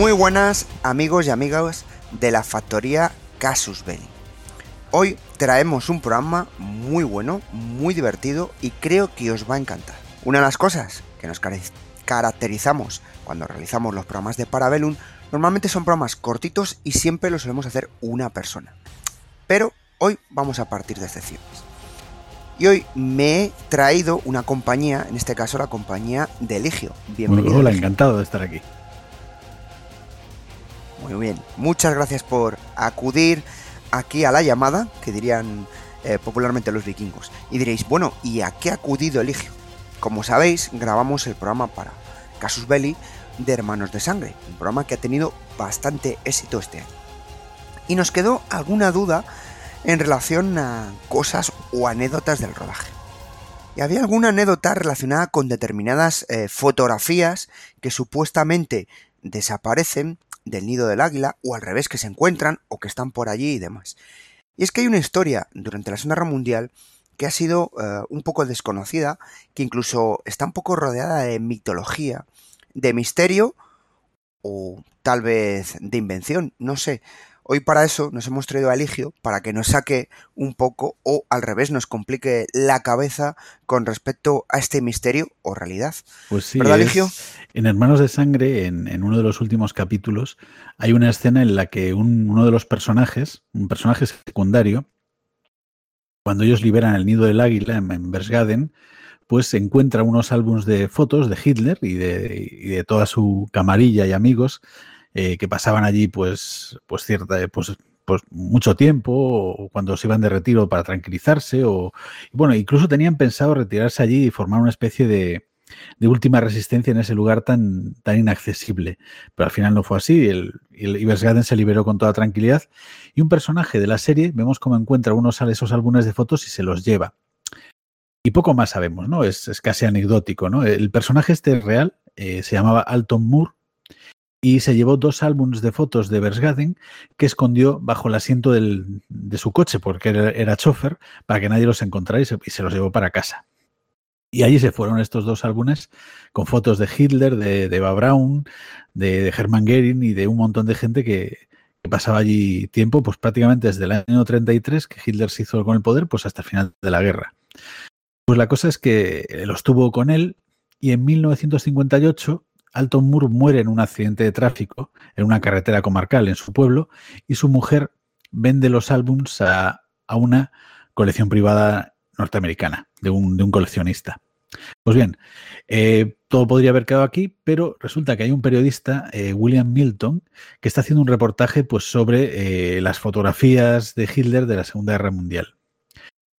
Muy buenas amigos y amigas de la factoría Casus Belli. Hoy traemos un programa muy bueno, muy divertido y creo que os va a encantar. Una de las cosas que nos caracterizamos cuando realizamos los programas de Parabellum normalmente son programas cortitos y siempre los solemos hacer una persona. Pero hoy vamos a partir de excepciones. Y hoy me he traído una compañía, en este caso la compañía de Eligio. Bienvenido. Hola, encantado de estar aquí. Muy bien, muchas gracias por acudir aquí a la llamada, que dirían eh, popularmente los vikingos. Y diréis, bueno, ¿y a qué ha acudido Eligio? Como sabéis, grabamos el programa para Casus Belli de Hermanos de Sangre, un programa que ha tenido bastante éxito este año. Y nos quedó alguna duda en relación a cosas o anécdotas del rodaje. Y había alguna anécdota relacionada con determinadas eh, fotografías que supuestamente desaparecen del nido del águila, o al revés, que se encuentran o que están por allí y demás. Y es que hay una historia durante la Segunda Guerra Mundial que ha sido eh, un poco desconocida, que incluso está un poco rodeada de mitología, de misterio o tal vez de invención, no sé. Hoy para eso nos hemos traído a Eligio para que nos saque un poco o al revés nos complique la cabeza con respecto a este misterio o realidad. Pues sí, ¿verdad, Eligio? En Hermanos de Sangre, en, uno de los últimos capítulos, hay una escena en la que uno de los personajes, un personaje secundario, cuando ellos liberan el nido del águila en, en pues encuentra unos álbumes de fotos de Hitler y de, y de toda su camarilla y amigos eh, que pasaban allí pues, pues cierta, pues, pues mucho tiempo, o cuando se iban de retiro para tranquilizarse, o bueno, incluso tenían pensado retirarse allí y formar una especie de, última resistencia en ese lugar tan, tan inaccesible. Pero al final no fue así, el, el se liberó con toda tranquilidad y un personaje de la serie, vemos cómo encuentra unos esos álbumes de fotos y se los lleva. Y poco más sabemos, ¿no? Es, es casi anecdótico, ¿no? El personaje este real eh, se llamaba Alton Moore y se llevó dos álbumes de fotos de Versgaden que escondió bajo el asiento de su coche, porque era, chofer, para que nadie los encontrara y se, los llevó para casa. Y allí se fueron estos dos álbumes con fotos de Hitler, de, Eva Braun, de, Hermann Goering y de un montón de gente que, pasaba allí tiempo, pues prácticamente desde el año 33 que Hitler se hizo con el poder, pues hasta el final de la guerra. Pues la cosa es que los tuvo con él y en 1958 Alton Moore muere en un accidente de tráfico en una carretera comarcal en su pueblo y su mujer vende los álbums a, una colección privada norteamericana, de un, de un coleccionista. Pues bien, eh, todo podría haber quedado aquí, pero resulta que hay un periodista, eh, William Milton, que está haciendo un reportaje pues, sobre eh, las fotografías de Hitler de la Segunda Guerra Mundial.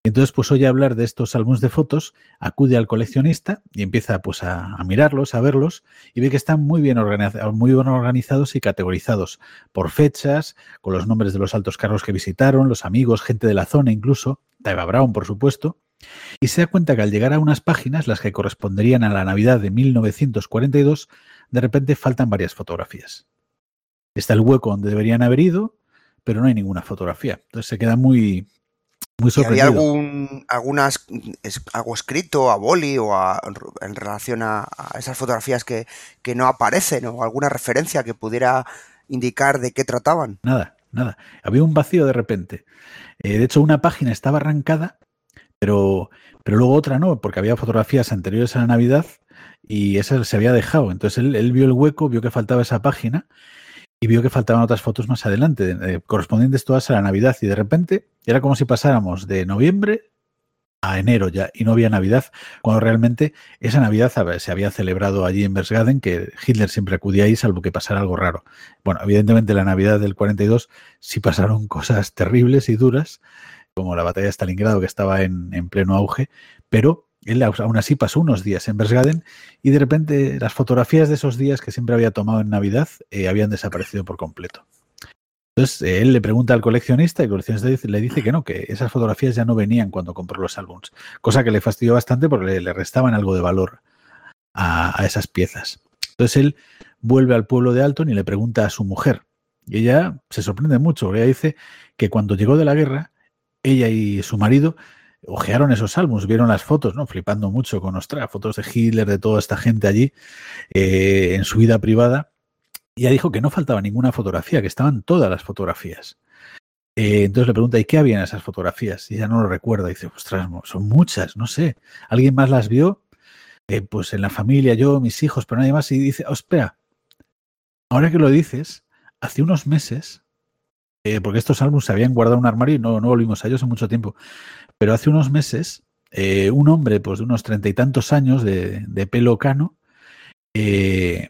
Entonces, pues oye hablar de estos álbumes de fotos, acude al coleccionista y empieza pues a, mirarlos, a verlos y ve que están muy bien, organizados, y categorizados por fechas, con los nombres de los altos cargos que visitaron, los amigos, gente de la zona incluso, Eva Brown por supuesto, y se da cuenta que al llegar a unas páginas, las que corresponderían a la Navidad de 1942, de repente faltan varias fotografías. Está el hueco donde deberían haber ido, pero no hay ninguna fotografía. Entonces se queda muy, ¿Había algún algunas, algo escrito a boli o en relación a, esas fotografías que, no aparecen o alguna referencia que pudiera indicar de qué trataban? Nada, nada. Había un vacío de repente. Eh, de hecho, una página estaba arrancada, pero, pero luego otra no, porque había fotografías anteriores a la Navidad y esa se había dejado. Entonces él, él vio el hueco, vio que faltaba esa página y vio que faltaban otras fotos más adelante, eh, correspondientes todas a la Navidad. Y de repente era como si pasáramos de noviembre a enero ya y no había Navidad, cuando realmente esa Navidad se había celebrado allí en Berchtesgaden, que Hitler siempre acudía ahí salvo que pasara algo raro. Bueno, evidentemente la Navidad del 42 sí pasaron cosas terribles y duras, como la batalla de Stalingrado que estaba en pleno auge, pero él aún así pasó unos días en Bergsgaden y de repente las fotografías de esos días que siempre había tomado en Navidad eh, habían desaparecido por completo. Entonces eh, él le pregunta al coleccionista y el coleccionista le dice que no, que esas fotografías ya no venían cuando compró los álbums, cosa que le fastidió bastante porque le, restaban algo de valor a, esas piezas. Entonces él vuelve al pueblo de Alton y le pregunta a su mujer. Y ella se sorprende mucho, ella dice que cuando llegó de la guerra, ella y su marido ojearon esos álbumes, vieron las fotos, ¿no? Flipando mucho con, ostras, fotos de Hitler, de toda esta gente allí, eh, en su vida privada. Y ella dijo que no faltaba ninguna fotografía, que estaban todas las fotografías. Eh, entonces le pregunta, ¿y qué había en esas fotografías? Y ella no lo recuerda. dice, ostras, son muchas, no sé. ¿Alguien más las vio? Eh, pues en la familia, yo, mis hijos, pero nadie más. Y dice, oh, espera, ahora que lo dices, hace unos meses, porque estos álbumes se habían guardado en un armario y no, no volvimos a ellos en mucho tiempo. Pero hace unos meses, eh, un hombre pues, de unos treinta y tantos años de, pelo cano, eh,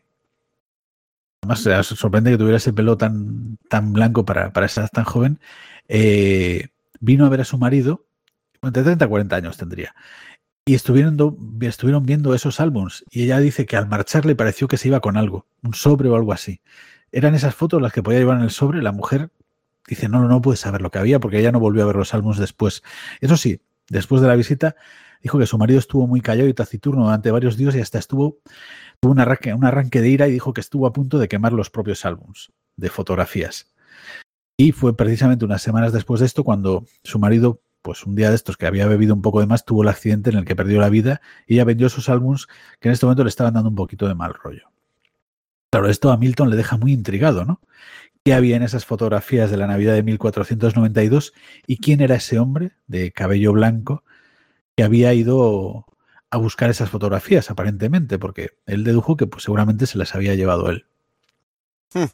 además sorprende que tuviera ese pelo tan, tan blanco para, para esa tan joven, eh, vino a ver a su marido, entre 30 y 40 años tendría, y estuvieron, estuvieron viendo esos álbums y ella dice que al marchar le pareció que se iba con algo, un sobre o algo así. Eran esas fotos las que podía llevar en el sobre, la mujer dice, no, no, no puede saber lo que había porque ella no volvió a ver los álbumes después. Eso sí, después de la visita, dijo que su marido estuvo muy callado y taciturno durante varios días y hasta estuvo, tuvo un arranque, un arranque de ira y dijo que estuvo a punto de quemar los propios álbumes de fotografías. Y fue precisamente unas semanas después de esto cuando su marido, pues un día de estos que había bebido un poco de más, tuvo el accidente en el que perdió la vida y ella vendió sus álbumes que en este momento le estaban dando un poquito de mal rollo. Claro, esto a Milton le deja muy intrigado, ¿no? Qué había en esas fotografías de la Navidad de 1492 y quién era ese hombre de cabello blanco que había ido a buscar esas fotografías, aparentemente, porque él dedujo que pues, seguramente se las había llevado él. Hmm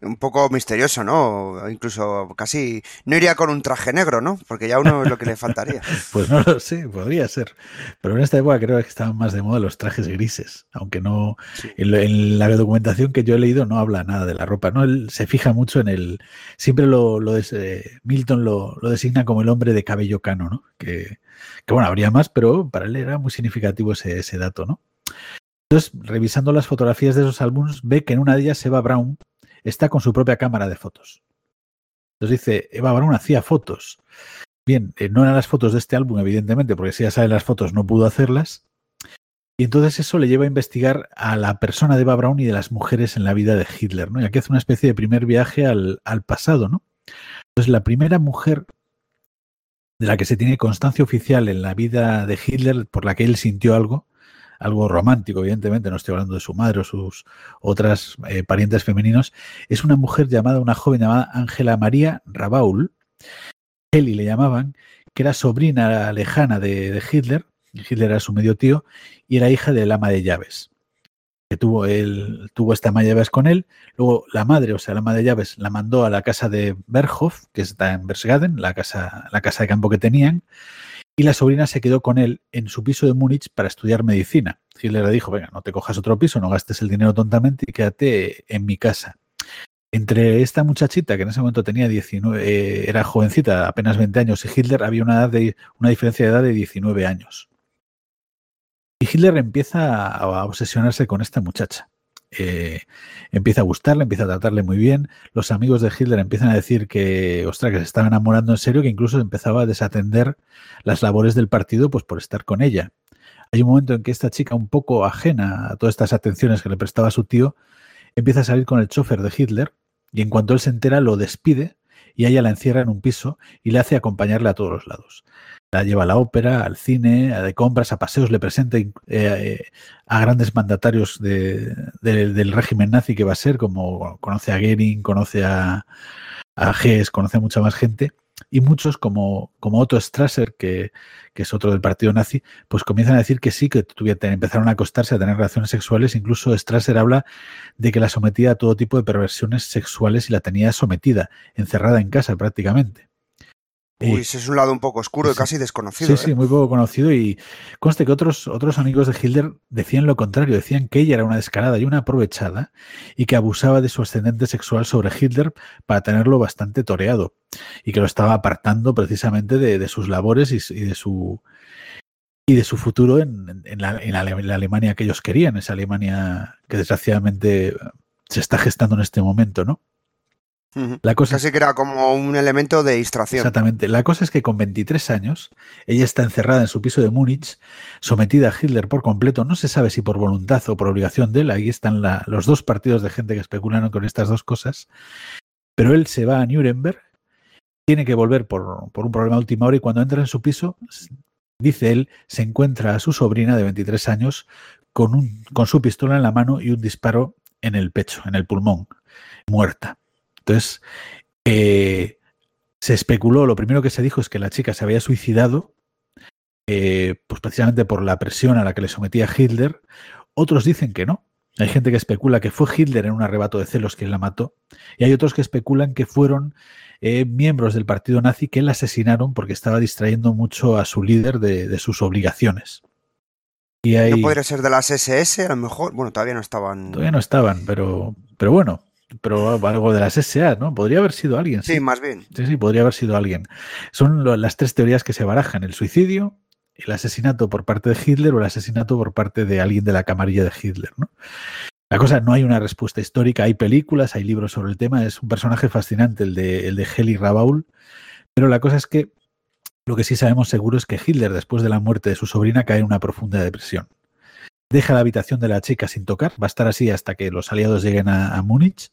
un poco misterioso, ¿no? Incluso casi no iría con un traje negro, ¿no? Porque ya uno es lo que le faltaría. pues no lo sé, podría ser. Pero en esta época creo que estaban más de moda los trajes grises, aunque no en, la documentación que yo he leído no habla nada de la ropa, ¿no? Él se fija mucho en el siempre lo, lo Milton lo, designa como el hombre de cabello cano, ¿no? Que, que bueno, habría más, pero para él era muy significativo ese, ese dato, ¿no? Entonces, revisando las fotografías de esos álbumes, ve que en una de ellas Eva Brown está con su propia cámara de fotos. Entonces dice, Eva Brown hacía fotos. Bien, eh, no eran las fotos de este álbum, evidentemente, porque si ya sabe las fotos no pudo hacerlas. Y entonces eso le lleva a investigar a la persona de Eva Braun y de las mujeres en la vida de Hitler, ¿no? Y aquí hace una especie de primer viaje al, al pasado, ¿no? Entonces la primera mujer de la que se tiene constancia oficial en la vida de Hitler, por la que él sintió algo, algo romántico, evidentemente, no estoy hablando de su madre o sus otras eh, parientes femeninos, es una mujer llamada, una joven llamada Ángela María Rabaul, Heli le llamaban, que era sobrina lejana de, Hitler, Hitler era su medio tío, y era hija del ama de llaves que tuvo él tuvo esta ama de llaves con él. Luego la madre, o sea, la ama de llaves, la mandó a la casa de Berghof, que está en Bergsgaden, la casa, la casa de campo que tenían y la sobrina se quedó con él en su piso de Múnich para estudiar medicina. Hitler le dijo, venga, no te cojas otro piso, no gastes el dinero tontamente y quédate en mi casa. Entre esta muchachita, que en ese momento tenía 19, eh, era jovencita, apenas 20 años, y Hitler había una, edad de, una diferencia de edad de 19 años. Y Hitler empieza a obsesionarse con esta muchacha. Eh, empieza a gustarle, empieza a tratarle muy bien. Los amigos de Hitler empiezan a decir que, ostras, que se estaba enamorando en serio, que incluso empezaba a desatender las labores del partido pues por estar con ella. Hay un momento en que esta chica, un poco ajena a todas estas atenciones que le prestaba su tío, empieza a salir con el chofer de Hitler y en cuanto él se entera lo despide y ella la encierra en un piso y le hace acompañarle a todos los lados. La lleva a la ópera, al cine, a de compras, a paseos, le presenta eh, eh, a grandes mandatarios del régimen nazi que va a ser, como conoce a Goering, conoce a, a Hess, conoce a mucha más gente, y muchos como, como Otto Strasser, que, que, es otro del partido nazi, pues comienzan a decir que sí, que empezaron a acostarse, a tener relaciones sexuales, incluso Strasser habla de que la sometía a todo tipo de perversiones sexuales y la tenía sometida, encerrada en casa prácticamente. Uy, ese es un lado un poco oscuro y casi desconocido. Sí, sí, ¿eh? muy poco conocido. Y conste que otros, otros amigos de Hitler decían lo contrario, decían que ella era una descarada y una aprovechada y que abusaba de su ascendente sexual sobre Hitler para tenerlo bastante toreado y que lo estaba apartando precisamente de, sus labores y, de su y de su futuro en, la, en, la, Alemania que ellos querían, esa Alemania que desgraciadamente se está gestando en este momento, ¿no? La cosa Casi que era como un elemento de distracción. Exactamente. La cosa es que con 23 años, ella está encerrada en su piso de Múnich, sometida a Hitler por completo. No se sabe si por voluntad o por obligación de él. Ahí están los dos partidos de gente que especulan con estas dos cosas. Pero él se va a Nuremberg, tiene que volver por, por un problema de última hora y cuando entra en su piso, dice él, se encuentra a su sobrina de 23 años con, un, con su pistola en la mano y un disparo en el pecho, en el pulmón, muerta. Entonces, eh, se especuló, lo primero que se dijo es que la chica se había suicidado, eh, pues precisamente por la presión a la que le sometía Hitler. Otros dicen que no. Hay gente que especula que fue Hitler en un arrebato de celos quien la mató. Y hay otros que especulan que fueron eh, miembros del partido nazi que la asesinaron porque estaba distrayendo mucho a su líder de, sus obligaciones. Y hay... ¿No podría ser de las SS a lo mejor? Bueno, todavía no estaban. Todavía no estaban, pero, pero bueno, pero algo de las SA, ¿no? Podría haber sido alguien. Sí, más bien. Sí, sí, podría haber sido alguien. Son las tres teorías que se barajan: el suicidio, el asesinato por parte de Hitler o el asesinato por parte de alguien de la camarilla de Hitler, ¿no? La cosa, no hay una respuesta histórica, hay películas, hay libros sobre el tema, es un personaje fascinante el de, el de Heli Rabaul, pero la cosa es que lo que sí sabemos seguro es que Hitler, después de la muerte de su sobrina, cae en una profunda depresión deja la habitación de la chica sin tocar, va a estar así hasta que los aliados lleguen a, Múnich,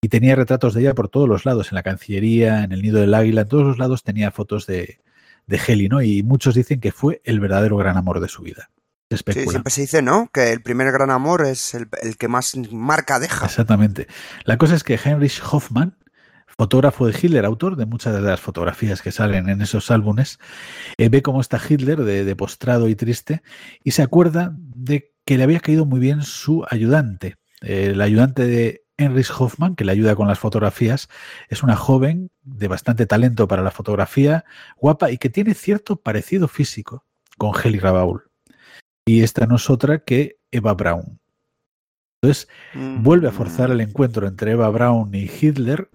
y tenía retratos de ella por todos los lados, en la Cancillería, en el Nido del Águila, en todos los lados tenía fotos de, de Heli, ¿no? Y muchos dicen que fue el verdadero gran amor de su vida. Sí, siempre se dice, ¿no? Que el primer gran amor es el, el, que más marca deja. Exactamente. La cosa es que Heinrich Hoffmann, fotógrafo de Hitler, autor de muchas de las fotografías que salen en esos álbumes, eh, ve cómo está Hitler de, postrado y triste y se acuerda de que le había caído muy bien su ayudante. el ayudante de Heinrich Hoffmann, que le ayuda con las fotografías, es una joven de bastante talento para la fotografía, guapa y que tiene cierto parecido físico con Heli Rabaul. Y esta no es otra que Eva Braun. Entonces, vuelve a forzar el encuentro entre Eva Braun y Hitler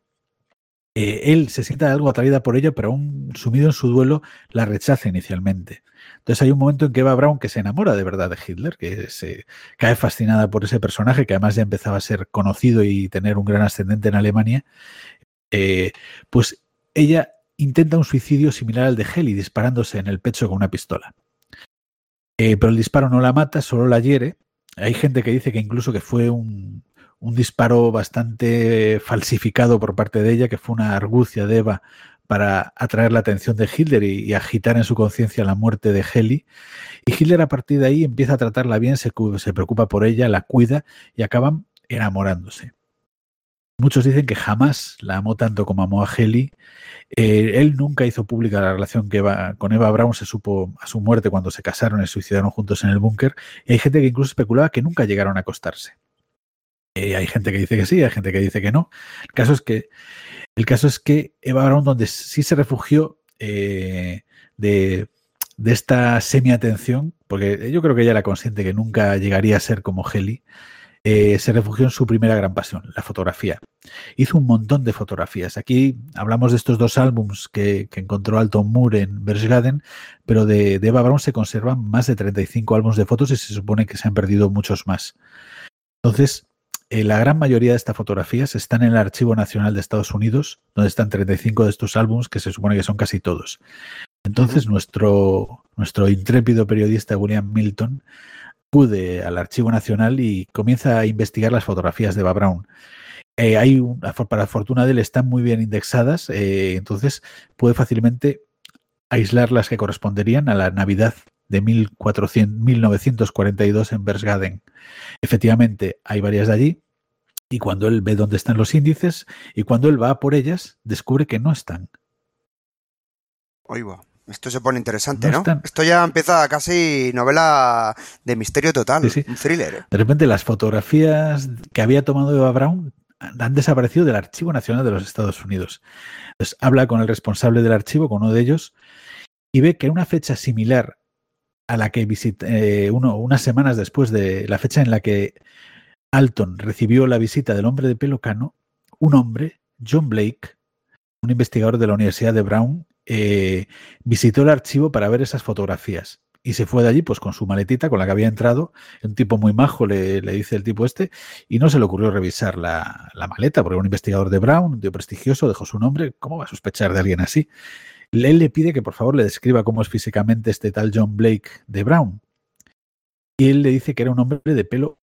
eh, él se siente algo atraída por ella, pero aún sumido en su duelo, la rechaza inicialmente. Entonces hay un momento en que Eva Braun, que se enamora de verdad de Hitler, que se cae fascinada por ese personaje, que además ya empezaba a ser conocido y tener un gran ascendente en Alemania, eh, pues ella intenta un suicidio similar al de Heli, disparándose en el pecho con una pistola. Eh, pero el disparo no la mata, solo la hiere. Hay gente que dice que incluso que fue un, un disparo bastante falsificado por parte de ella, que fue una argucia de Eva para atraer la atención de Hitler y, agitar en su conciencia la muerte de Heli. Y Hitler a partir de ahí empieza a tratarla bien, se, se preocupa por ella, la cuida y acaban enamorándose. Muchos dicen que jamás la amó tanto como amó a Heli. Eh, él nunca hizo pública la relación que con Eva Braun, se supo a su muerte cuando se casaron y suicidaron juntos en el búnker. Y hay gente que incluso especulaba que nunca llegaron a acostarse. Eh, hay gente que dice que sí, hay gente que dice que no. El caso es que, el caso es que Eva Braun, donde sí se refugió eh, de, esta semi-atención, porque yo creo que ella era consciente que nunca llegaría a ser como Heli, eh, se refugió en su primera gran pasión, la fotografía. Hizo un montón de fotografías. Aquí hablamos de estos dos álbums que, encontró Alton Moore en Berchtesgaden, pero de, de Eva Braun se conservan más de 35 álbumes de fotos y se supone que se han perdido muchos más. Entonces, eh, la gran mayoría de estas fotografías están en el Archivo Nacional de Estados Unidos, donde están 35 de estos álbumes, que se supone que son casi todos. Entonces, nuestro, nuestro intrépido periodista William Milton acude al Archivo Nacional y comienza a investigar las fotografías de Eva Brown. Eh, hay para fortuna de él, están muy bien indexadas, eh, entonces puede fácilmente aislar las que corresponderían a la Navidad de 1942 en Berchtesgaden. Efectivamente, hay varias de allí, y cuando él ve dónde están los índices, y cuando él va por ellas, descubre que no están. Oiga, esto se pone interesante, ¿no? Esto ya empieza casi novela de misterio total, un thriller. ¿eh? De repente las fotografías que había tomado Eva Brown han desaparecido del Archivo Nacional de los Estados Unidos. Entonces habla con el responsable del archivo, con uno de ellos, y ve que en una fecha similar a la que visité eh, uno, unas semanas después de la fecha en la que Alton recibió la visita del hombre de pelo cano, un hombre, John Blake, un investigador de la Universidad de Brown, eh, visitó el archivo para ver esas fotografías. y se fue de allí pues con su maletita con la que había entrado. Un tipo muy majo, le, dice el tipo este, y no se le ocurrió revisar la, maleta, porque un investigador de Brown, un tío prestigioso, dejó su nombre. ¿Cómo va a sospechar de alguien así? Él le pide que por favor le describa cómo es físicamente este tal John Blake de Brown. Y él le dice que era un hombre de pelo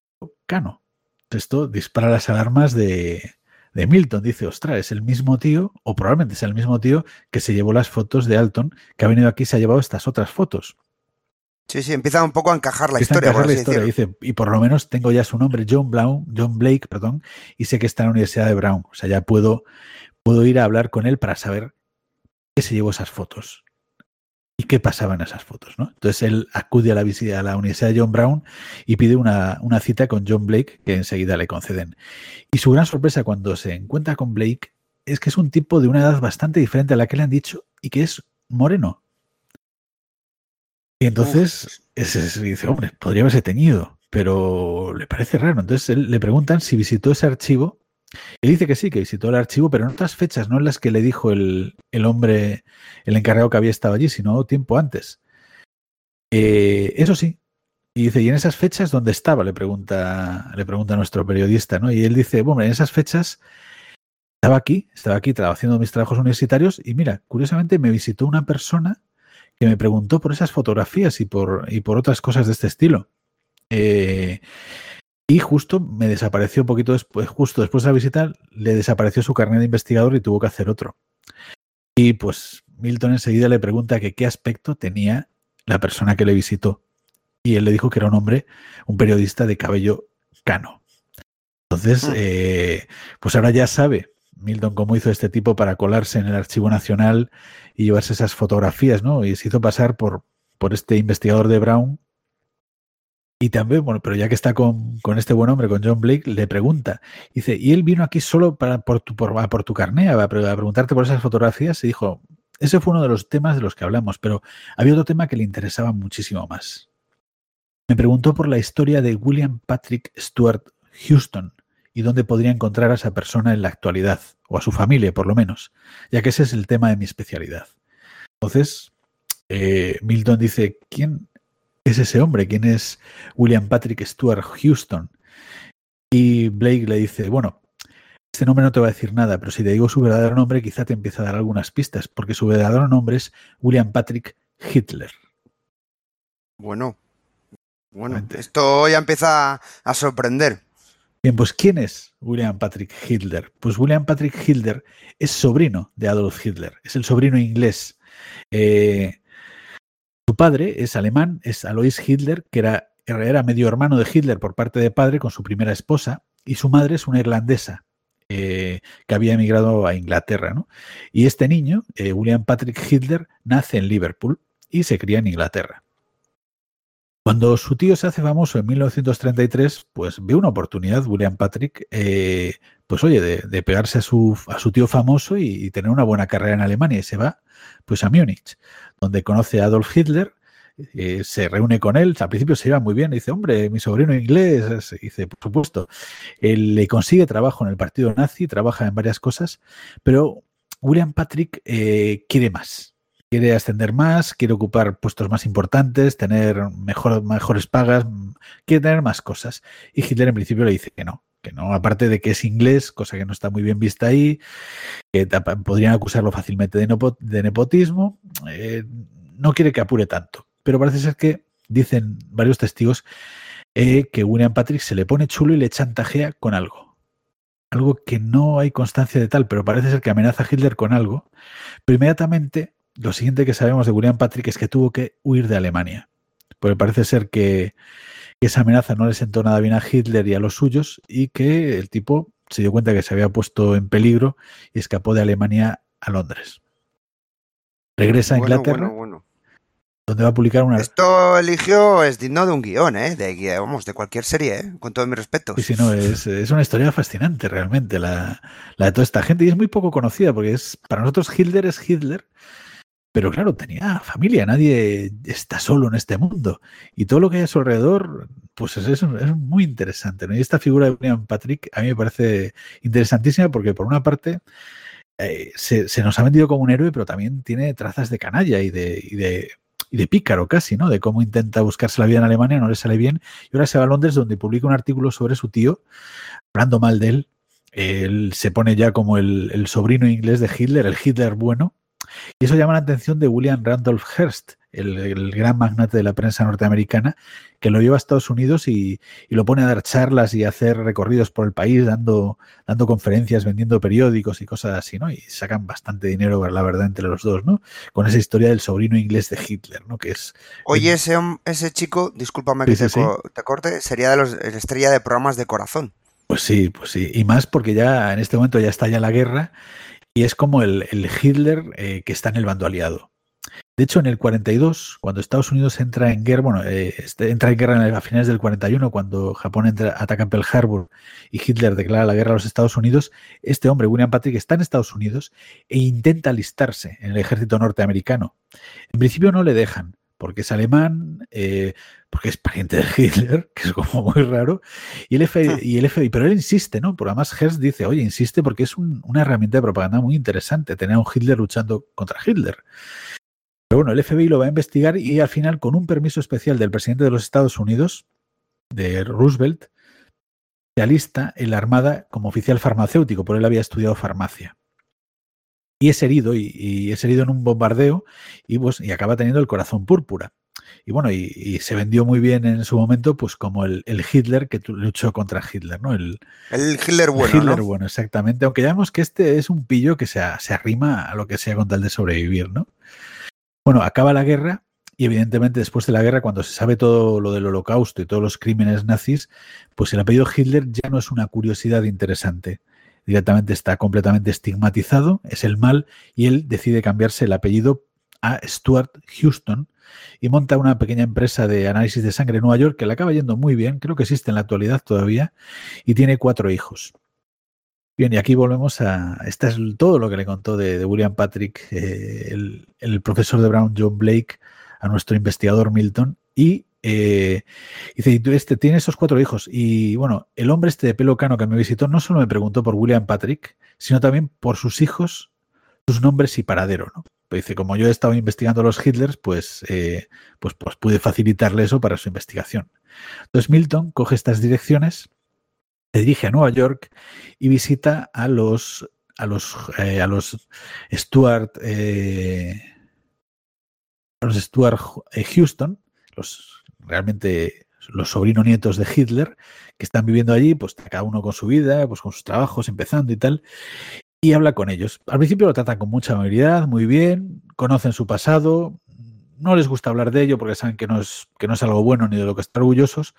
cano. Esto dispara las alarmas de, de Milton. Dice, ostras, es el mismo tío, o probablemente sea el mismo tío que se llevó las fotos de Alton, que ha venido aquí y se ha llevado estas otras fotos. Sí, sí, empieza un poco a encajar la historia. A la historia. Dice, y por lo menos tengo ya su nombre, John Brown, John Blake, perdón, y sé que está en la Universidad de Brown. O sea, ya puedo, puedo ir a hablar con él para saber qué se llevó esas fotos y qué pasaba en esas fotos. ¿no? Entonces él acude a la visita a la Universidad de John Brown y pide una, una cita con John Blake, que enseguida le conceden. Y su gran sorpresa cuando se encuentra con Blake es que es un tipo de una edad bastante diferente a la que le han dicho y que es moreno. Y entonces ese, dice, hombre, podría haberse teñido, pero le parece raro. Entonces le preguntan si visitó ese archivo. Él dice que sí, que visitó el archivo, pero en otras fechas, no en las que le dijo el, hombre, el encargado que había estado allí, sino tiempo antes. Eh, eso sí. Y dice, ¿y en esas fechas dónde estaba? Le pregunta, le pregunta nuestro periodista, ¿no? Y él dice, bueno, en esas fechas estaba aquí, estaba aquí haciendo mis trabajos universitarios y mira, curiosamente me visitó una persona que me preguntó por esas fotografías y por, y por otras cosas de este estilo. Eh, y justo me desapareció un poquito después, justo después de la visita, le desapareció su carnet de investigador y tuvo que hacer otro. Y pues Milton enseguida le pregunta que qué aspecto tenía la persona que le visitó. Y él le dijo que era un hombre, un periodista de cabello cano. Entonces, mm. eh, pues ahora ya sabe Milton cómo hizo este tipo para colarse en el Archivo Nacional y llevarse esas fotografías, ¿no? Y se hizo pasar por, por este investigador de Brown. Y también, bueno, pero ya que está con, este buen hombre, con John Blake, le pregunta. Dice, ¿y él vino aquí solo para, por, tu, por, por tu carné, a, preguntarte por esas fotografías? Y dijo, ese fue uno de los temas de los que hablamos, pero había otro tema que le interesaba muchísimo más. Me preguntó por la historia de William Patrick Stuart Houston, y dónde podría encontrar a esa persona en la actualidad, o a su familia por lo menos, ya que ese es el tema de mi especialidad. Entonces, eh, Milton dice, ¿quién es ese hombre? ¿Quién es William Patrick Stuart Houston? Y Blake le dice, bueno, este nombre no te va a decir nada, pero si te digo su verdadero nombre, quizá te empiece a dar algunas pistas, porque su verdadero nombre es William Patrick Hitler. Bueno, bueno, esto ya empieza a sorprender. Bien, pues ¿quién es William Patrick Hitler? Pues William Patrick Hitler es sobrino de Adolf Hitler, es el sobrino inglés. Eh, su padre es alemán, es Alois Hitler, que era, medio hermano de Hitler por parte de padre con su primera esposa, y su madre es una irlandesa. Eh, que había emigrado a Inglaterra. ¿no? Y este niño, eh, William Patrick Hitler, nace en Liverpool y se cría en Inglaterra. Cuando su tío se hace famoso en 1933, pues ve una oportunidad, William Patrick, eh, pues oye, de, pegarse a su, a su tío famoso y, tener una buena carrera en Alemania. Y se va pues a Múnich, donde conoce a Adolf Hitler, eh, se reúne con él, al principio se lleva muy bien, dice, hombre, mi sobrino inglés, dice, por supuesto, él le consigue trabajo en el partido nazi, trabaja en varias cosas, pero William Patrick eh, quiere más, quiere ascender más, quiere ocupar puestos más importantes, tener mejor, mejores pagas, quiere tener más cosas. Y Hitler en principio le dice que no, que no, aparte de que es inglés, cosa que no está muy bien vista ahí, que podrían acusarlo fácilmente de, nepotismo, eh, no quiere que apure tanto. Pero parece ser que, dicen varios testigos, eh, que William Patrick se le pone chulo y le chantajea con algo. Algo que no hay constancia de tal, pero parece ser que amenaza a Hitler con algo. Pero inmediatamente lo siguiente que sabemos de William Patrick es que tuvo que huir de Alemania, porque parece ser que, esa amenaza no le sentó nada bien a Hitler y a los suyos y que el tipo se dio cuenta que se había puesto en peligro y escapó de Alemania a Londres. Regresa a Inglaterra, donde va a publicar una... Esto eligió, es digno de un guion, ¿eh? De, vamos, de cualquier serie, ¿eh? con todo mi respeto. Sí, sí, no, es, es, una historia fascinante realmente, la, la de toda esta gente, y es muy poco conocida, porque es para nosotros Hitler es Hitler, pero claro, tenía familia, nadie está solo en este mundo. Y todo lo que hay a su alrededor, pues es, es, muy interesante. Y esta figura de William Patrick a mí me parece interesantísima porque por una parte eh, se, nos ha vendido como un héroe, pero también tiene trazas de canalla y de, y de pícaro casi, ¿no? De cómo intenta buscarse la vida en Alemania, no le sale bien, y ahora se va a Londres donde publica un artículo sobre su tío, hablando mal de él. Él se pone ya como el, el sobrino inglés de Hitler, el Hitler bueno, y eso llama la atención de William Randolph Hearst, el, gran magnate de la prensa norteamericana, que lo lleva a Estados Unidos y, lo pone a dar charlas y a hacer recorridos por el país, dando, dando conferencias, vendiendo periódicos y cosas así, ¿no? Y sacan bastante dinero, la verdad, entre los dos, ¿no? Con esa historia del sobrino inglés de Hitler, ¿no? Que es... Oye, ese, ese chico, discúlpame que te, te, corte, sería de los estrella de programas de corazón. Pues sí, pues sí. Y más porque ya en este momento ya está ya la guerra y es como el, Hitler eh, que está en el bando aliado. De hecho, en el 42, cuando Estados Unidos entra en guerra, bueno, eh, este, entra en guerra a finales del 41, cuando Japón ataca en Pearl Harbor y Hitler declara la guerra a los Estados Unidos, este hombre, William Patrick, está en Estados Unidos e intenta alistarse en el ejército norteamericano. En principio no le dejan, porque es alemán, eh, porque es pariente de Hitler, que es como muy raro, y el FBI, y el FBI pero él insiste, ¿no? Por además Hertz dice, oye, insiste porque es una herramienta de propaganda muy interesante, tener a un Hitler luchando contra Hitler. Pero bueno, el FBI lo va a investigar y al final, con un permiso especial del presidente de los Estados Unidos, de Roosevelt, se alista en la Armada como oficial farmacéutico, por él había estudiado farmacia y es herido, y, es herido en un bombardeo y, pues, y acaba teniendo el corazón púrpura. Y bueno, y, se vendió muy bien en su momento, pues como el, Hitler que luchó contra Hitler, ¿no? El, Hitler bueno. Hitler bueno, exactamente. Aunque ya vemos que este es un pillo que se, se arrima a lo que sea con tal de sobrevivir, ¿no? Bueno, acaba la guerra y evidentemente después de la guerra, cuando se sabe todo lo del holocausto y todos los crímenes nazis, pues el apellido Hitler ya no es una curiosidad interesante directamente está completamente estigmatizado, es el mal, y él decide cambiarse el apellido a Stuart Houston y monta una pequeña empresa de análisis de sangre en Nueva York que le acaba yendo muy bien, creo que existe en la actualidad todavía, y tiene cuatro hijos. Bien, y aquí volvemos a. Este es todo lo que le contó de, William Patrick, eh, el, profesor de Brown, John Blake, a nuestro investigador Milton. Y eh, dice, este tiene esos cuatro hijos. Y bueno, el hombre este de pelo cano que me visitó no solo me preguntó por William Patrick, sino también por sus hijos, sus nombres y paradero, ¿no? Pues dice, como yo he estado investigando a los Hitlers, pues, eh, pues, pues pude facilitarle eso para su investigación. Entonces Milton coge estas direcciones, se dirige a Nueva York y visita a los a los eh, a los Stuart a los Stuart Houston, los realmente los sobrinos nietos de Hitler, que están viviendo allí, pues cada uno con su vida, pues con sus trabajos, empezando y tal, y habla con ellos. Al principio lo tratan con mucha amabilidad, muy bien, conocen su pasado, no les gusta hablar de ello porque saben que no es, que no es algo bueno ni de lo que están orgullosos,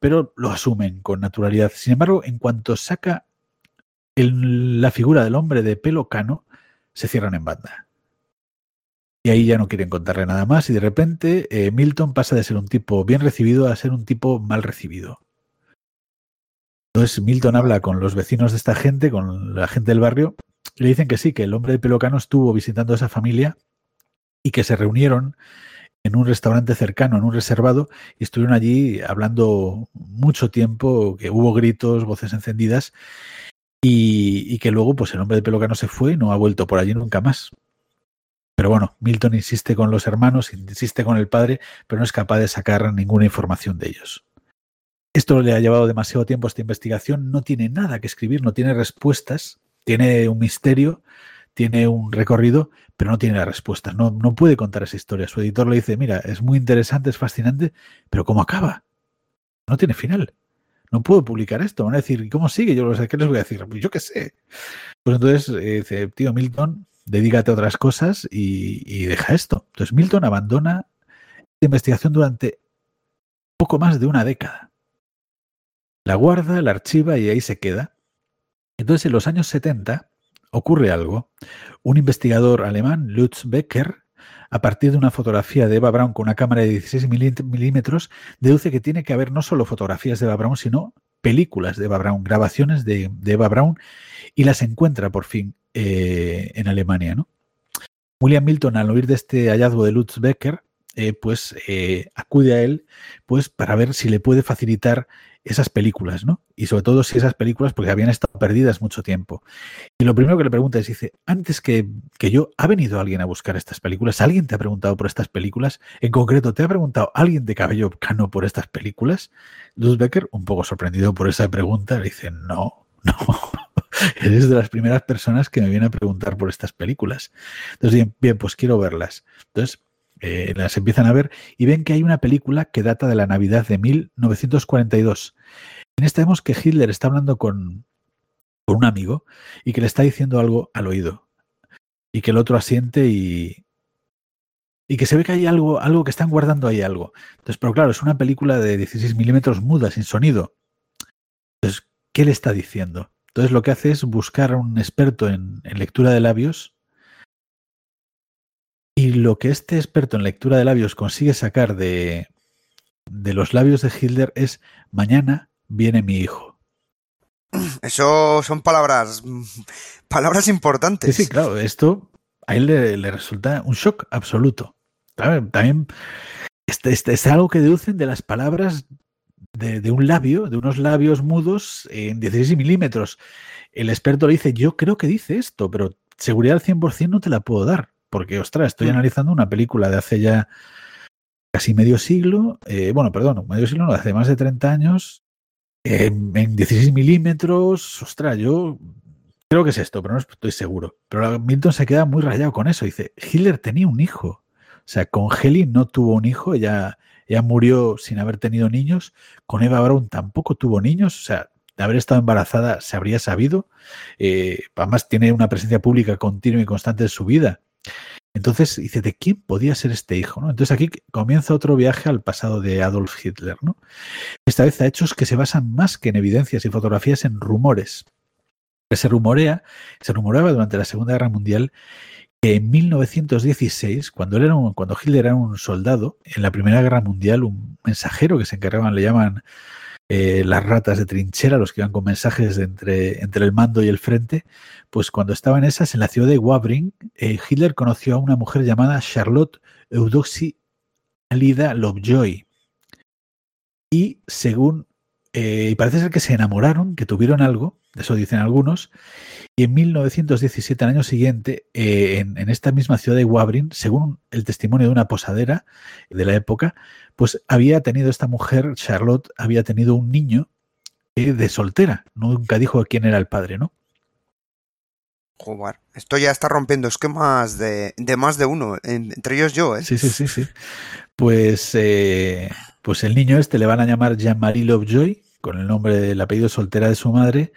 pero lo asumen con naturalidad. Sin embargo, en cuanto saca la figura del hombre de pelo cano, se cierran en banda ahí ya no quieren contarle nada más y de repente eh, Milton pasa de ser un tipo bien recibido a ser un tipo mal recibido. Entonces Milton habla con los vecinos de esta gente, con la gente del barrio, y le dicen que sí, que el hombre de pelocano estuvo visitando a esa familia y que se reunieron en un restaurante cercano, en un reservado, y estuvieron allí hablando mucho tiempo, que hubo gritos, voces encendidas, y, y que luego pues el hombre de pelocano se fue y no ha vuelto por allí nunca más. Pero bueno, Milton insiste con los hermanos, insiste con el padre, pero no es capaz de sacar ninguna información de ellos. Esto le ha llevado demasiado tiempo a esta investigación, no tiene nada que escribir, no tiene respuestas, tiene un misterio, tiene un recorrido, pero no tiene las respuestas, no, no puede contar esa historia. Su editor le dice, mira, es muy interesante, es fascinante, pero ¿cómo acaba? No tiene final. No puedo publicar esto. Van a decir, ¿cómo sigue? Yo ¿qué les voy a decir? Pues yo qué sé. Pues entonces eh, dice, tío Milton, dedícate a otras cosas y, deja esto. Entonces Milton abandona esta investigación durante poco más de una década. La guarda, la archiva y ahí se queda. Entonces en los años 70 ocurre algo. Un investigador alemán, Lutz Becker, a partir de una fotografía de Eva Braun con una cámara de 16 milímetros, deduce que tiene que haber no solo fotografías de Eva Braun, sino películas de Eva Braun, grabaciones de, Eva Braun, y las encuentra por fin eh, en Alemania. ¿no? William Milton, al oír de este hallazgo de Lutz Becker, eh, pues eh, acude a él pues, para ver si le puede facilitar esas películas, ¿no? Y sobre todo si esas películas, porque habían estado perdidas mucho tiempo. Y lo primero que le pregunta es, dice, antes que, que yo, ¿ha venido alguien a buscar estas películas? ¿Alguien te ha preguntado por estas películas? En concreto, ¿te ha preguntado alguien de cabello cano por estas películas? Luz Becker, un poco sorprendido por esa pregunta, le dice, no, no. Eres de las primeras personas que me vienen a preguntar por estas películas. Entonces, bien, bien pues quiero verlas. Entonces, eh, las empiezan a ver y ven que hay una película que data de la Navidad de 1942. En esta vemos que Hitler está hablando con, con un amigo y que le está diciendo algo al oído. Y que el otro asiente y, y que se ve que hay algo, algo que están guardando ahí algo. Entonces, pero claro, es una película de 16 milímetros muda, sin sonido. Entonces, ¿qué le está diciendo? Entonces lo que hace es buscar a un experto en, en lectura de labios y lo que este experto en lectura de labios consigue sacar de, de los labios de Hitler es mañana viene mi hijo. Eso son palabras, palabras importantes. Sí, sí, claro, esto a él le, le resulta un shock absoluto. También este, este, es algo que deducen de las palabras de, de, un labio, de unos labios mudos en 16 milímetros. El experto le dice, yo creo que dice esto, pero seguridad al 100% no te la puedo dar. Porque, ostras, estoy mm. analizando una película de hace ya casi medio siglo, eh, bueno, perdón, medio siglo no, hace más de 30 años, eh, en 16 milímetros, ostras, yo creo que es esto, pero no estoy seguro. Pero Milton se queda muy rayado con eso. Dice, Hitler tenía un hijo. O sea, con Heli no tuvo un hijo, ella, ella murió sin haber tenido niños. Con Eva Braun tampoco tuvo niños. O sea, de haber estado embarazada se habría sabido. Eh, además, tiene una presencia pública continua y constante en su vida. Entonces dice, ¿de quién podía ser este hijo? ¿no? Entonces aquí comienza otro viaje al pasado de Adolf Hitler. ¿no? Esta vez a hechos que se basan más que en evidencias y fotografías en rumores. Se rumorea, se rumoreaba durante la Segunda Guerra Mundial que en 1916, cuando, él era un, cuando Hitler era un soldado, en la Primera Guerra Mundial, un mensajero que se encargaban, le llaman eh, las ratas de trinchera, los que iban con mensajes entre, el mando y el frente, pues cuando estaban esas, en la ciudad de Wabring, eh, Hitler conoció a una mujer llamada Charlotte Eudoxie Alida Lovejoy. Y según, eh, y parece ser que se enamoraron, que tuvieron algo, eso dicen algunos, y en 1917, al año siguiente, eh, en, en, esta misma ciudad de Wabrin, según el testimonio de una posadera de la época, pues había tenido esta mujer, Charlotte, había tenido un niño eh, de soltera. Nunca dijo quién era el padre, ¿no? Joder, esto ya está rompiendo esquemas de, de más de uno, entre ellos yo, ¿eh? Sí, sí, sí, sí. Pues, eh, pues el niño este le van a llamar Jean-Marie Lovejoy, con el nombre del apellido soltera de su madre,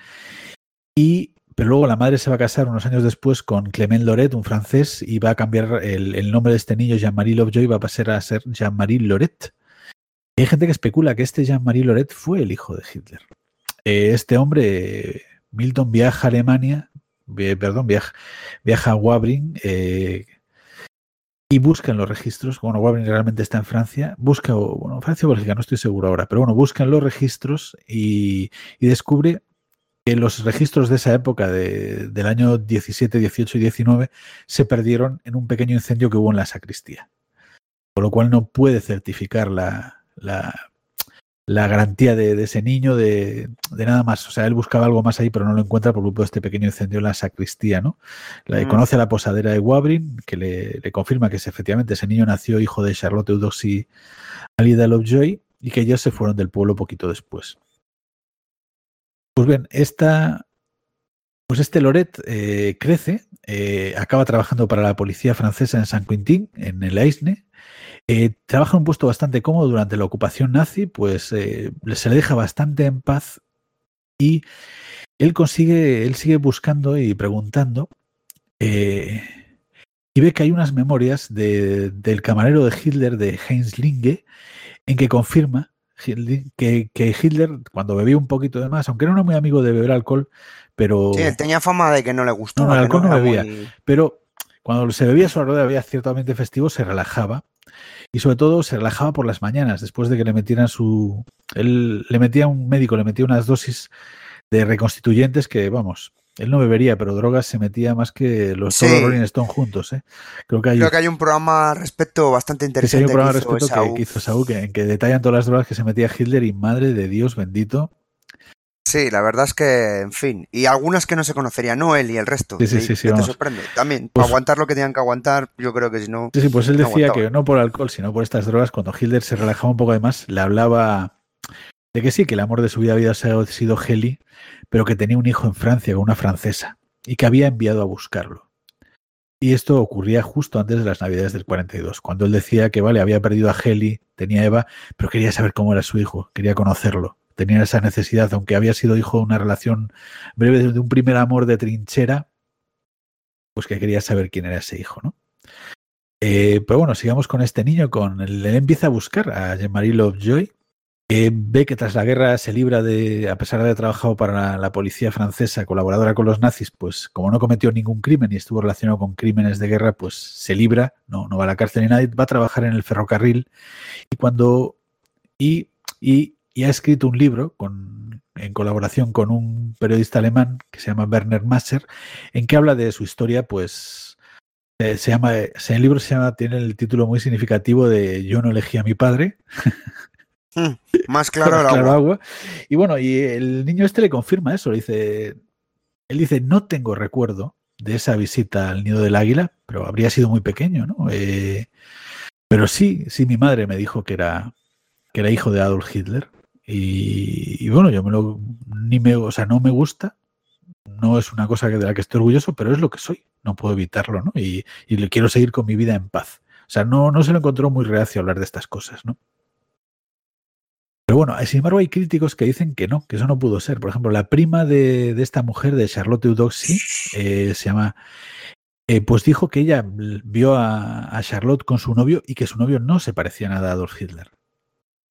y pero luego la madre se va a casar unos años después con Clement Loret, un francés, y va a cambiar el, nombre de este niño, Jean-Marie Lovejoy, va a pasar a ser Jean-Marie Loret. Y hay gente que especula que este Jean-Marie Loret fue el hijo de Hitler. Eh, este hombre, Milton, viaja a Alemania, eh, perdón, viaja, viaja a Wabring eh, y busca en los registros, bueno, Wabring realmente está en Francia, busca, bueno, Francia o Bélgica, no estoy seguro ahora, pero bueno, busca en los registros y, descubre que los registros de esa época, de, del año 17, 18 y 19, se perdieron en un pequeño incendio que hubo en la sacristía. Por lo cual no puede certificar la, la garantía de, de, ese niño de, de, nada más. O sea, él buscaba algo más ahí, pero no lo encuentra por culpa de este pequeño incendio en la sacristía, ¿no? La, mm. Conoce a la posadera de Wabrin, que le, le confirma que efectivamente ese niño nació hijo de Charlotte Eudoxie Alida Lovejoy y que ellos se fueron del pueblo poquito después. Pues bien, esta, pues este Loret eh, crece, eh, acaba trabajando para la policía francesa en San Quintín, en el Aisne. Eh, trabaja en un puesto bastante cómodo durante la ocupación nazi, pues eh, se le deja bastante en paz y él consigue, él sigue buscando y preguntando y ve que hay unas memorias de, del camarero de Hitler, de Heinz Linge, en que confirma que, que, Hitler, cuando bebía un poquito de más, aunque no era muy amigo de beber alcohol, pero. Sí, tenía fama de que no le gustaba. No, el alcohol no, no bebía. Muy... Pero cuando se bebía su alrededor había ciertamente festivo, se relajaba. Y sobre todo se relajaba por las mañanas, después de que le metieran su. Él le metía un médico, le metía unas dosis de reconstituyentes que, vamos, él no bebería, pero drogas se metía más que los Sí. todos los Rolling Stone juntos, ¿eh? Creo que hay, Creo que hay un programa al respecto bastante que sí hay interesante. un programa que hizo respecto que, que hizo Saúl, que, en que detallan todas las drogas que se metía Hitler y madre de Dios bendito. Sí, la verdad es que, en fin. Y algunas que no se conocerían, no él y el resto. Sí, sí, sí, sí, te sorprende. También, Pues- para aguantar lo que tenían que aguantar, yo creo que si no. Sí, sí, pues él No decía aguantaba. que no por alcohol, sino por estas drogas, cuando Hitler se relajaba un poco además, le hablaba de que sí, que el amor de su vida había sido Heli, pero que tenía un hijo en Francia con una francesa y que había enviado a buscarlo. Y esto ocurría justo antes de las Navidades del 42, cuando él decía que, vale, había perdido a Heli, tenía Eva, pero quería saber cómo era su hijo, quería conocerlo. Tenía esa necesidad, aunque había sido hijo de una relación breve, de un primer amor de trinchera, pues que quería saber quién era ese hijo, ¿no? Eh, pero bueno, sigamos con este niño, con él, empieza a buscar a Jean-Marie Lovejoy, que ve que tras la guerra se libra de, a pesar de haber trabajado para la, la policía francesa, colaboradora con los nazis, pues como no cometió ningún crimen y estuvo relacionado con crímenes de guerra, pues se libra, no, no va a la cárcel ni nadie, va a trabajar en el ferrocarril y cuando y, y, y ha escrito un libro con, en colaboración con un periodista alemán que se llama Werner Masser, en que habla de su historia, pues eh, se llama, ese libro se llama, tiene el título muy significativo de Yo no elegí a mi padre. Mm, más claro el Claro, agua. agua. Y bueno, y el niño este le confirma eso, le dice, él dice, no tengo recuerdo de esa visita al nido del águila, pero habría sido muy pequeño, ¿no? Eh, pero sí, sí, mi madre me dijo que era, que era hijo de Adolf Hitler. Y, bueno, yo me lo, ni me, o sea, no me gusta, no es una cosa de la que estoy orgulloso, pero es lo que soy, no puedo evitarlo, ¿no? Y, y le quiero seguir con mi vida en paz. O sea, no, no se lo encontró muy reacio hablar de estas cosas, ¿no? Pero bueno, sin embargo hay críticos que dicen que no, que eso no pudo ser. Por ejemplo, la prima de, de esta mujer, de Charlotte Eudoxie, eh, se llama, eh, pues dijo que ella vio a, a, Charlotte con su novio y que su novio no se parecía nada a Adolf Hitler.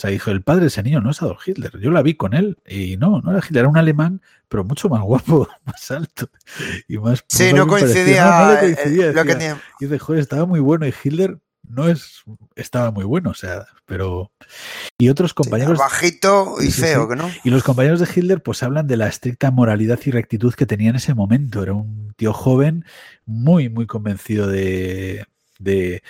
O sea, dijo, el padre de ese niño no es Adolf Hitler. Yo la vi con él y no, no era Hitler, era un alemán, pero mucho más guapo, más alto y más... Sí, no coincidía, no, no le eh, coincidía, lo que tenía. Y dice, joder, estaba muy bueno y Hitler no es, estaba muy bueno, o sea, pero... Y otros compañeros... Sí, bajito y Sí, feo, sí. no. Y los compañeros de Hitler pues hablan de la estricta moralidad y rectitud que tenía en ese momento. Era un tío joven, muy, muy convencido de, de,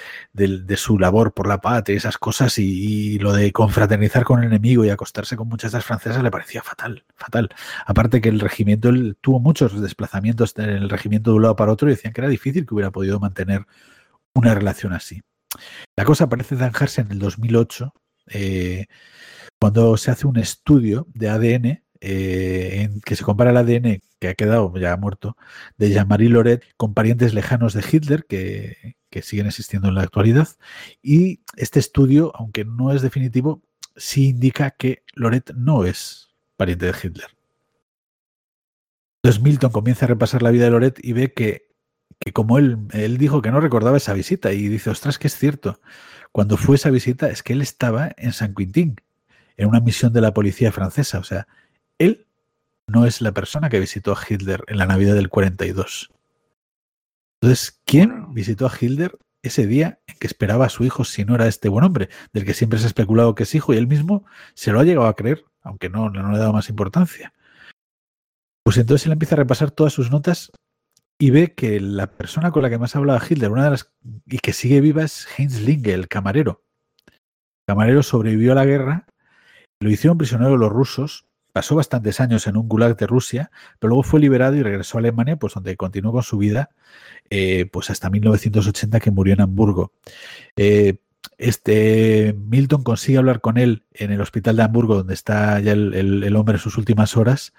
su labor por la patria y esas cosas y, lo de confraternizar con el enemigo y acostarse con muchachas francesas le parecía fatal, fatal. Aparte que el regimiento, tuvo muchos desplazamientos en el regimiento de un lado para otro y decían que era difícil que hubiera podido mantener una relación así. La cosa parece zanjarse en el 2008, eh, cuando se hace un estudio de ADN eh, en que se compara el ADN que ha quedado ya muerto de Jean-Marie Loret con parientes lejanos de Hitler que, que, siguen existiendo en la actualidad. Y este estudio, aunque no es definitivo, sí indica que Loret no es pariente de Hitler. Entonces Milton comienza a repasar la vida de Loret y ve que, que como él, él dijo que no recordaba esa visita y dice, ostras, que es cierto. Cuando fue esa visita es que él estaba en San Quintín, en una misión de la policía francesa. O sea, él no es la persona que visitó a Hitler en la Navidad del 42. Entonces, ¿quién visitó a Hitler ese día en que esperaba a su hijo si no era este buen hombre, del que siempre se ha especulado que es hijo y él mismo se lo ha llegado a creer, aunque no, no le ha dado más importancia? Pues entonces él empieza a repasar todas sus notas y ve que la persona con la que más hablaba Hitler, una de las y que sigue viva es Heinz Linge, el camarero. El camarero sobrevivió a la guerra, lo hicieron prisionero los rusos, pasó bastantes años en un gulag de Rusia, pero luego fue liberado y regresó a Alemania, pues donde continuó con su vida, eh, pues hasta 1980 que murió en Hamburgo. Eh, este Milton consigue hablar con él en el hospital de Hamburgo, donde está ya el, hombre en sus últimas horas,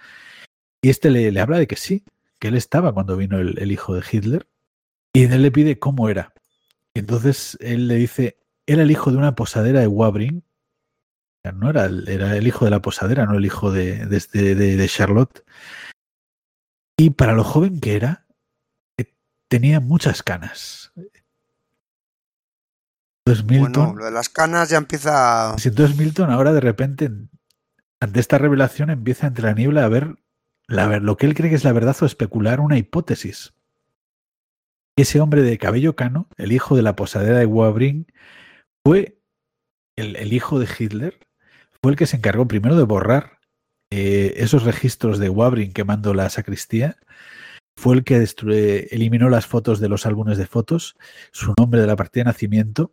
y este le, habla de que sí, que él estaba cuando vino el, hijo de Hitler, y él le pide cómo era. Entonces él le dice, era el hijo de una posadera de Wabring, no era era el hijo de la posadera, no el hijo de, de, de, de Charlotte. Y para lo joven que era, tenía muchas canas. Milton, bueno, lo de las canas ya empieza. Entonces Milton ahora de repente, ante esta revelación, empieza entre la niebla a ver la, lo que él cree que es la verdad o especular una hipótesis. Ese hombre de cabello cano, el hijo de la posadera de Wabring, fue el, el, hijo de Hitler, fue el que se encargó primero de borrar eh, esos registros de Wabrin quemando la sacristía, fue el que eliminó las fotos de los álbumes de fotos, su nombre de la partida de nacimiento,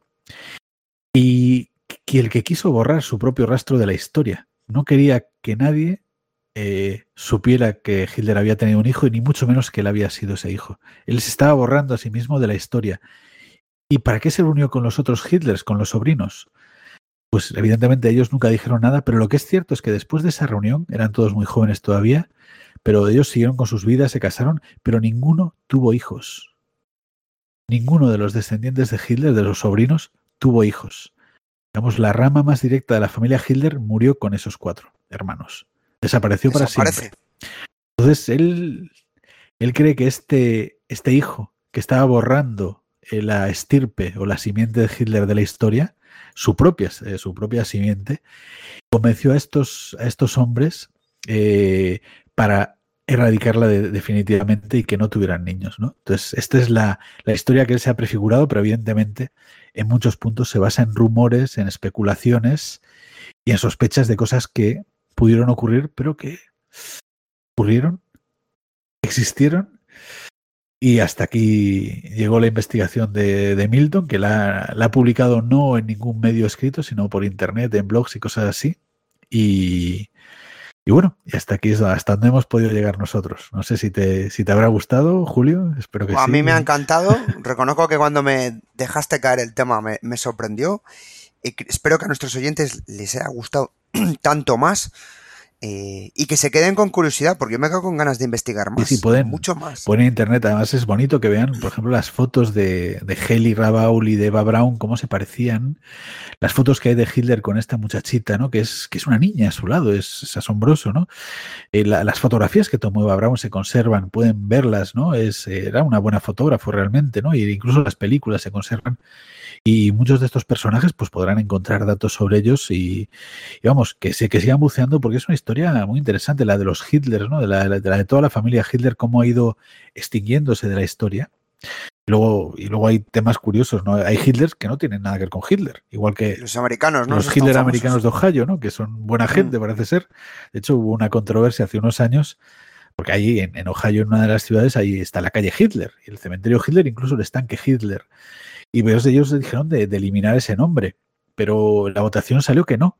y, el que quiso borrar su propio rastro de la historia. No quería que nadie eh, supiera que Hitler había tenido un hijo y ni mucho menos que él había sido ese hijo. Él se estaba borrando a sí mismo de la historia. ¿Y para qué se reunió con los otros Hitlers, con los sobrinos? Pues evidentemente ellos nunca dijeron nada, pero lo que es cierto es que después de esa reunión, eran todos muy jóvenes todavía, pero ellos siguieron con sus vidas, se casaron, pero ninguno tuvo hijos. Ninguno de los descendientes de Hitler, de los sobrinos, tuvo hijos. Digamos, la rama más directa de la familia Hitler murió con esos cuatro hermanos. Desapareció para siempre. Entonces, él, él cree que este, este hijo que estaba borrando eh, la estirpe o la simiente de Hitler de la historia, su propia, eh, su propia simiente, convenció a estos, a estos hombres eh, para erradicarla definitivamente y que no tuvieran niños. ¿no? Entonces, esta es la, la, historia que él se ha prefigurado, pero evidentemente en muchos puntos se basa en rumores, en especulaciones y en sospechas de cosas que pudieron ocurrir, pero que ocurrieron, existieron. Y hasta aquí llegó la investigación de, de Milton, que la, la, ha publicado no en ningún medio escrito, sino por internet, en blogs y cosas así. Y, y bueno, y hasta aquí es hasta donde hemos podido llegar nosotros. No sé si te, si te habrá gustado, Julio. Espero que a sí. A mí me ha encantado. Reconozco que cuando me dejaste caer el tema me, me sorprendió. Y espero que a nuestros oyentes les haya gustado tanto más eh, y que se queden con curiosidad, porque yo me quedo con ganas de investigar más. Sí, pueden, mucho más. Pueden en internet, además es bonito que vean, por ejemplo, las fotos de, de Heli Rabaul y de Eva Braun, cómo se parecían. Las fotos que hay de Hitler con esta muchachita, ¿no? Que es, que es una niña a su lado, es, es asombroso, ¿no? Eh, la, las fotografías que tomó Eva Braun se conservan, pueden verlas, ¿no? Es, era una buena fotógrafo realmente, ¿no? Y incluso las películas se conservan. Y muchos de estos personajes pues podrán encontrar datos sobre ellos y, y vamos, que, se, que sigan buceando porque es una historia muy interesante, la de los Hitlers, ¿no? De la, de la de toda la familia Hitler, cómo ha ido extinguiéndose de la historia. Y luego, y luego hay temas curiosos, ¿no? Hay Hitlers que no tienen nada que ver con Hitler, igual que los americanos, ¿no? Los Hitler americanos de Ohio, ¿no? Que son buena gente, mm. parece ser. De hecho, hubo una controversia hace unos años, porque ahí en, en, Ohio, en una de las ciudades, ahí está la calle Hitler, y el cementerio Hitler, incluso el estanque Hitler. Y varios de ellos dijeron de, de eliminar ese nombre, pero la votación salió que no,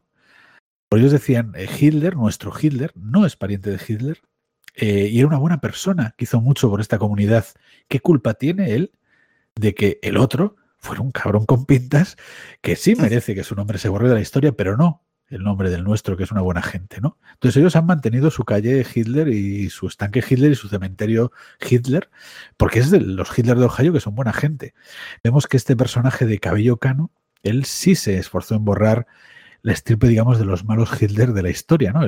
por ellos decían, eh, Hitler, nuestro Hitler, no es pariente de Hitler, eh, y era una buena persona que hizo mucho por esta comunidad. ¿Qué culpa tiene él de que el otro fuera un cabrón con pintas que sí merece que su nombre se borre de la historia, pero no el nombre del nuestro, que es una buena gente, ¿no? Entonces ellos han mantenido su calle Hitler y su estanque Hitler y su cementerio Hitler, porque es de los Hitler de Ohio que son buena gente. Vemos que este personaje de cabello cano, él sí se esforzó en borrar la estirpe, digamos, de los malos Hitler de la historia, ¿no?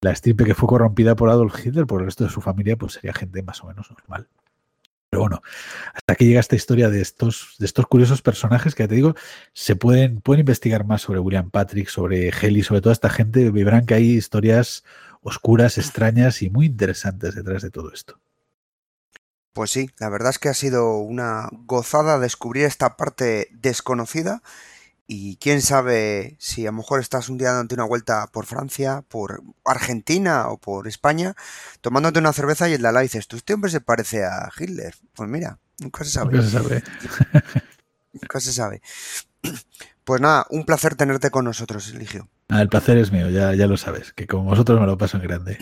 La estirpe que fue corrompida por Adolf Hitler, por el resto de su familia, pues sería gente más o menos normal. Pero bueno, hasta aquí llega esta historia de estos, de estos curiosos personajes que ya te digo, se pueden, pueden investigar más sobre William Patrick, sobre Heli, sobre toda esta gente. Verán que hay historias oscuras, extrañas y muy interesantes detrás de todo esto. Pues sí, la verdad es que ha sido una gozada descubrir esta parte desconocida y quién sabe si a lo mejor estás un día dándote una vuelta por Francia, por Argentina o por España, tomándote una cerveza y en la la dices, tú este hombre se parece a Hitler. Pues mira, nunca se sabe. Nunca se sabe. nunca se sabe. Pues nada, un placer tenerte con nosotros, Eligio. Ah, el placer es mío, ya, ya lo sabes, que con vosotros me lo paso en grande.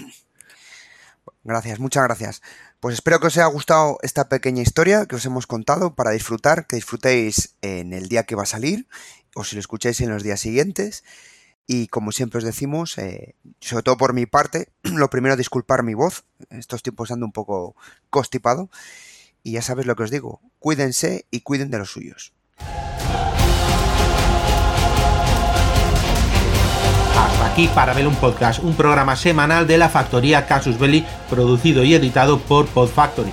Gracias, muchas gracias. Pues espero que os haya gustado esta pequeña historia que os hemos contado para disfrutar, que disfrutéis en el día que va a salir o si lo escucháis en los días siguientes. Y como siempre os decimos, eh, sobre todo por mi parte, lo primero disculpar mi voz. Estos tiempos ando un poco constipado. Y ya sabes lo que os digo, cuídense y cuiden de los suyos. Hasta aquí para ver un podcast, un programa semanal de la factoría Casus Belli, producido y editado por Pod Factory.